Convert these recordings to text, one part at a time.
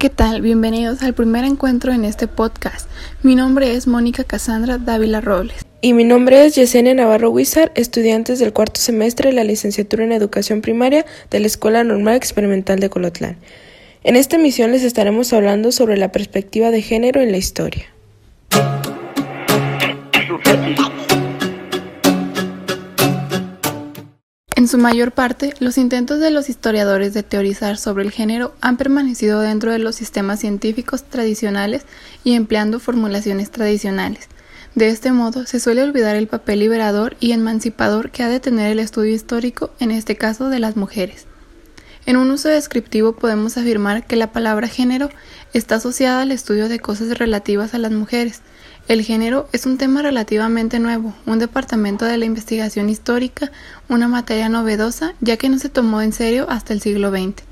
¿qué tal? Bienvenidos al primer encuentro en este podcast. Mi nombre es Mónica Casandra Dávila Robles. Y mi nombre es Yesenia Navarro Huizar, estudiantes del cuarto semestre de la licenciatura en Educación Primaria de la Escuela Normal Experimental de Colotlán. En esta emisión les estaremos hablando sobre la perspectiva de género en la historia. En su mayor parte, los intentos de los historiadores de teorizar sobre el género han permanecido dentro de los sistemas científicos tradicionales y empleando formulaciones tradicionales. De este modo, se suele olvidar el papel liberador y emancipador que ha de tener el estudio histórico, en este caso de las mujeres. En un uso descriptivo podemos afirmar que la palabra género está asociada al estudio de cosas relativas a las mujeres, el género es un tema relativamente nuevo, un departamento de la investigación histórica, una materia novedosa, ya que no se tomó en serio hasta el siglo XX.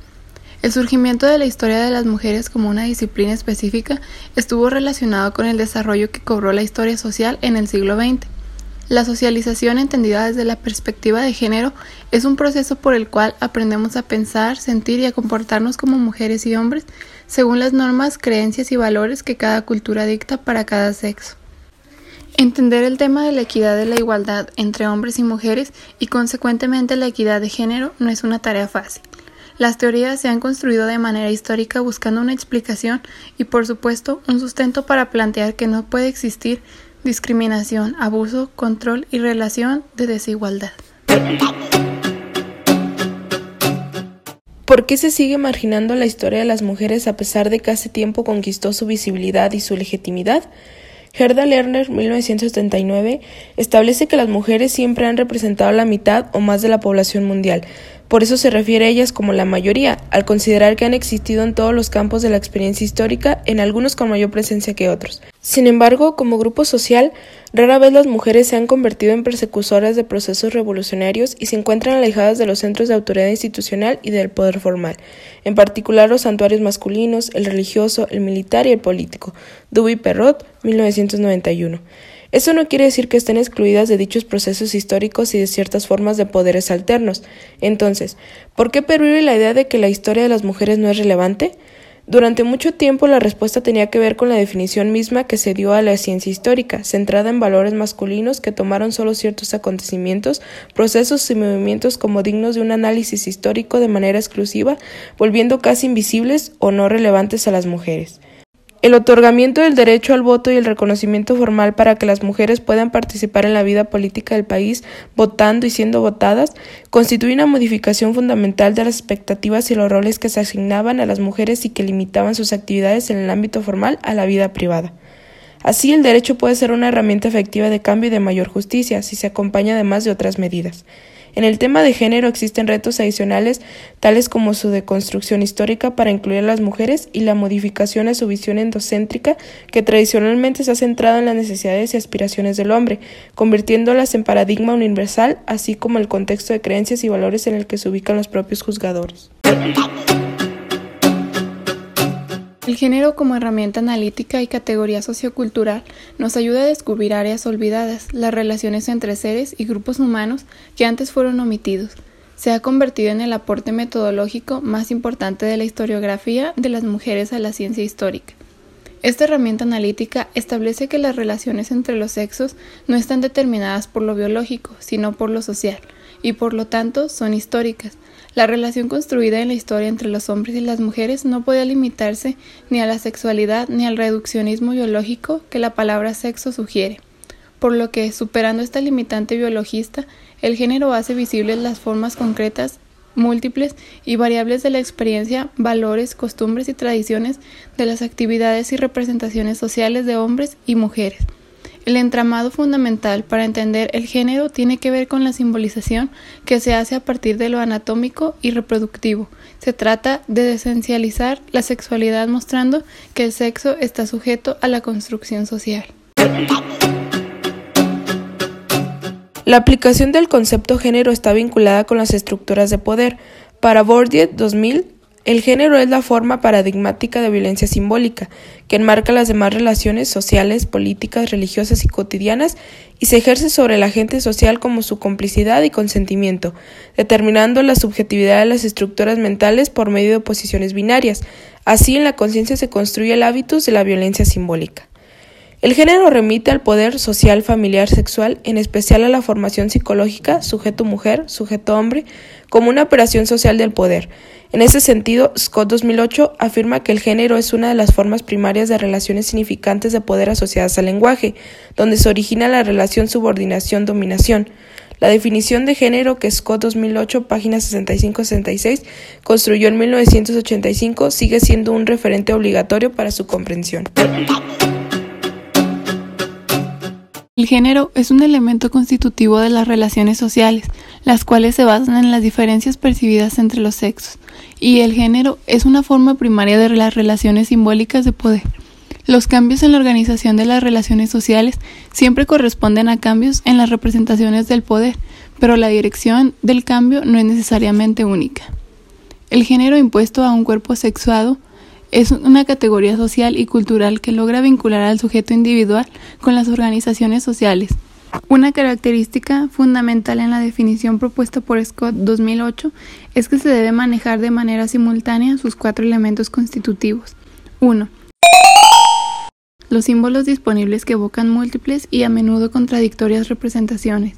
El surgimiento de la historia de las mujeres como una disciplina específica estuvo relacionado con el desarrollo que cobró la historia social en el siglo XX. La socialización entendida desde la perspectiva de género es un proceso por el cual aprendemos a pensar, sentir y a comportarnos como mujeres y hombres según las normas, creencias y valores que cada cultura dicta para cada sexo. Entender el tema de la equidad de la igualdad entre hombres y mujeres y consecuentemente la equidad de género no es una tarea fácil. Las teorías se han construido de manera histórica buscando una explicación y por supuesto un sustento para plantear que no puede existir discriminación, abuso, control y relación de desigualdad. ¿Por qué se sigue marginando la historia de las mujeres a pesar de que hace tiempo conquistó su visibilidad y su legitimidad? Gerda Lerner, 1979, establece que las mujeres siempre han representado la mitad o más de la población mundial, por eso se refiere a ellas como la mayoría, al considerar que han existido en todos los campos de la experiencia histórica, en algunos con mayor presencia que otros. Sin embargo, como grupo social, rara vez las mujeres se han convertido en persecusoras de procesos revolucionarios y se encuentran alejadas de los centros de autoridad institucional y del poder formal, en particular los santuarios masculinos, el religioso, el militar y el político. Duby Perrot, 1991. Eso no quiere decir que estén excluidas de dichos procesos históricos y de ciertas formas de poderes alternos. Entonces, ¿por qué pervive la idea de que la historia de las mujeres no es relevante? Durante mucho tiempo la respuesta tenía que ver con la definición misma que se dio a la ciencia histórica, centrada en valores masculinos que tomaron solo ciertos acontecimientos, procesos y movimientos como dignos de un análisis histórico de manera exclusiva, volviendo casi invisibles o no relevantes a las mujeres. El otorgamiento del derecho al voto y el reconocimiento formal para que las mujeres puedan participar en la vida política del país, votando y siendo votadas, constituye una modificación fundamental de las expectativas y los roles que se asignaban a las mujeres y que limitaban sus actividades en el ámbito formal a la vida privada. Así, el derecho puede ser una herramienta efectiva de cambio y de mayor justicia, si se acompaña además de otras medidas. En el tema de género existen retos adicionales, tales como su deconstrucción histórica para incluir a las mujeres y la modificación a su visión endocéntrica que tradicionalmente se ha centrado en las necesidades y aspiraciones del hombre, convirtiéndolas en paradigma universal, así como el contexto de creencias y valores en el que se ubican los propios juzgadores. El género como herramienta analítica y categoría sociocultural nos ayuda a descubrir áreas olvidadas, las relaciones entre seres y grupos humanos que antes fueron omitidos. Se ha convertido en el aporte metodológico más importante de la historiografía de las mujeres a la ciencia histórica. Esta herramienta analítica establece que las relaciones entre los sexos no están determinadas por lo biológico, sino por lo social, y por lo tanto son históricas, la relación construida en la historia entre los hombres y las mujeres no puede limitarse ni a la sexualidad ni al reduccionismo biológico que la palabra sexo sugiere, por lo que, superando esta limitante biologista, el género hace visibles las formas concretas, múltiples y variables de la experiencia, valores, costumbres y tradiciones de las actividades y representaciones sociales de hombres y mujeres. El entramado fundamental para entender el género tiene que ver con la simbolización que se hace a partir de lo anatómico y reproductivo. Se trata de desencializar la sexualidad mostrando que el sexo está sujeto a la construcción social. La aplicación del concepto género está vinculada con las estructuras de poder. Para Bourdieu 2000, El género es la forma paradigmática de violencia simbólica, que enmarca las demás relaciones sociales, políticas, religiosas y cotidianas y se ejerce sobre el agente social como su complicidad y consentimiento, determinando la subjetividad de las estructuras mentales por medio de posiciones binarias. Así en la conciencia se construye el hábitus de la violencia simbólica. El género remite al poder social, familiar, sexual, en especial a la formación psicológica, sujeto mujer, sujeto hombre, como una operación social del poder. En ese sentido, Scott 2008 afirma que el género es una de las formas primarias de relaciones significantes de poder asociadas al lenguaje, donde se origina la relación subordinación-dominación. La definición de género que Scott 2008, página 65-66, construyó en 1985 sigue siendo un referente obligatorio para su comprensión. El género es un elemento constitutivo de las relaciones sociales, las cuales se basan en las diferencias percibidas entre los sexos, y el género es una forma primaria de las relaciones simbólicas de poder. Los cambios en la organización de las relaciones sociales siempre corresponden a cambios en las representaciones del poder, pero la dirección del cambio no es necesariamente única. El género impuesto a un cuerpo sexuado es una categoría social y cultural que logra vincular al sujeto individual con las organizaciones sociales. Una característica fundamental en la definición propuesta por Scott 2008 es que se debe manejar de manera simultánea sus cuatro elementos constitutivos. 1. Los símbolos disponibles que evocan múltiples y a menudo contradictorias representaciones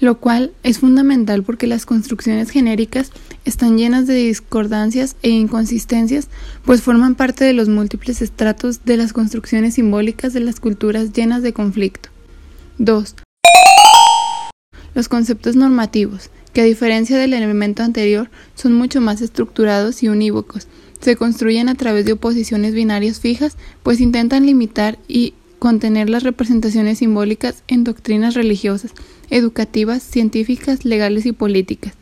lo cual es fundamental porque las construcciones genéricas están llenas de discordancias e inconsistencias, pues forman parte de los múltiples estratos de las construcciones simbólicas de las culturas llenas de conflicto. 2. Los conceptos normativos, que a diferencia del elemento anterior, son mucho más estructurados y unívocos. Se construyen a través de oposiciones binarias fijas, pues intentan limitar y contener las representaciones simbólicas en doctrinas religiosas, educativas, científicas, legales y políticas.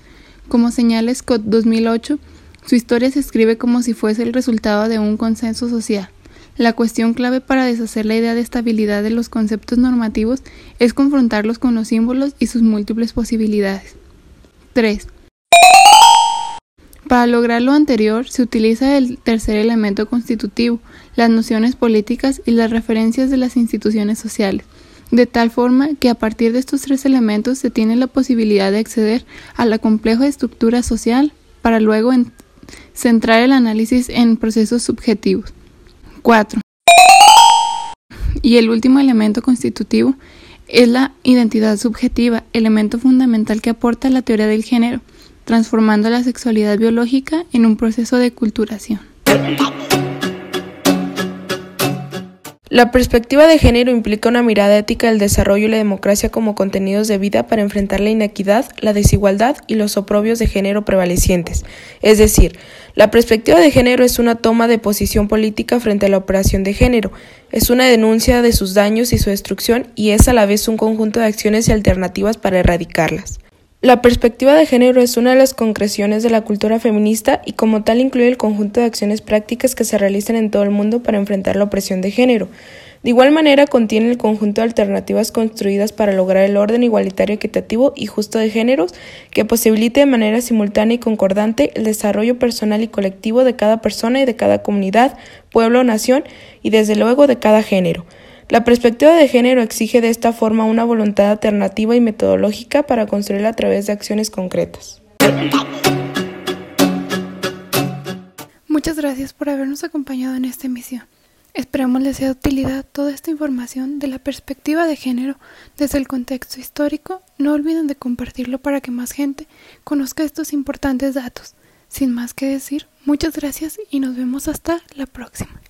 Como señala Scott 2008, su historia se escribe como si fuese el resultado de un consenso social. La cuestión clave para deshacer la idea de estabilidad de los conceptos normativos es confrontarlos con los símbolos y sus múltiples posibilidades. 3. Para lograr lo anterior, se utiliza el tercer elemento constitutivo, las nociones políticas y las referencias de las instituciones sociales, de tal forma que a partir de estos tres elementos se tiene la posibilidad de acceder a la compleja estructura social para luego centrar el análisis en procesos subjetivos. 4. Y el último elemento constitutivo es la identidad subjetiva, elemento fundamental que aporta la teoría del género transformando la sexualidad biológica en un proceso de culturación. La perspectiva de género implica una mirada ética del desarrollo y la democracia como contenidos de vida para enfrentar la inequidad, la desigualdad y los oprobios de género prevalecientes. Es decir, la perspectiva de género es una toma de posición política frente a la operación de género, es una denuncia de sus daños y su destrucción y es a la vez un conjunto de acciones y alternativas para erradicarlas. La perspectiva de género es una de las concreciones de la cultura feminista y como tal incluye el conjunto de acciones prácticas que se realizan en todo el mundo para enfrentar la opresión de género. De igual manera contiene el conjunto de alternativas construidas para lograr el orden igualitario, equitativo y justo de géneros que posibilite de manera simultánea y concordante el desarrollo personal y colectivo de cada persona y de cada comunidad, pueblo nación y desde luego de cada género. La perspectiva de género exige de esta forma una voluntad alternativa y metodológica para construirla a través de acciones concretas. Muchas gracias por habernos acompañado en esta emisión. Esperamos les sea de utilidad toda esta información de la perspectiva de género desde el contexto histórico. No olviden de compartirlo para que más gente conozca estos importantes datos. Sin más que decir, muchas gracias y nos vemos hasta la próxima.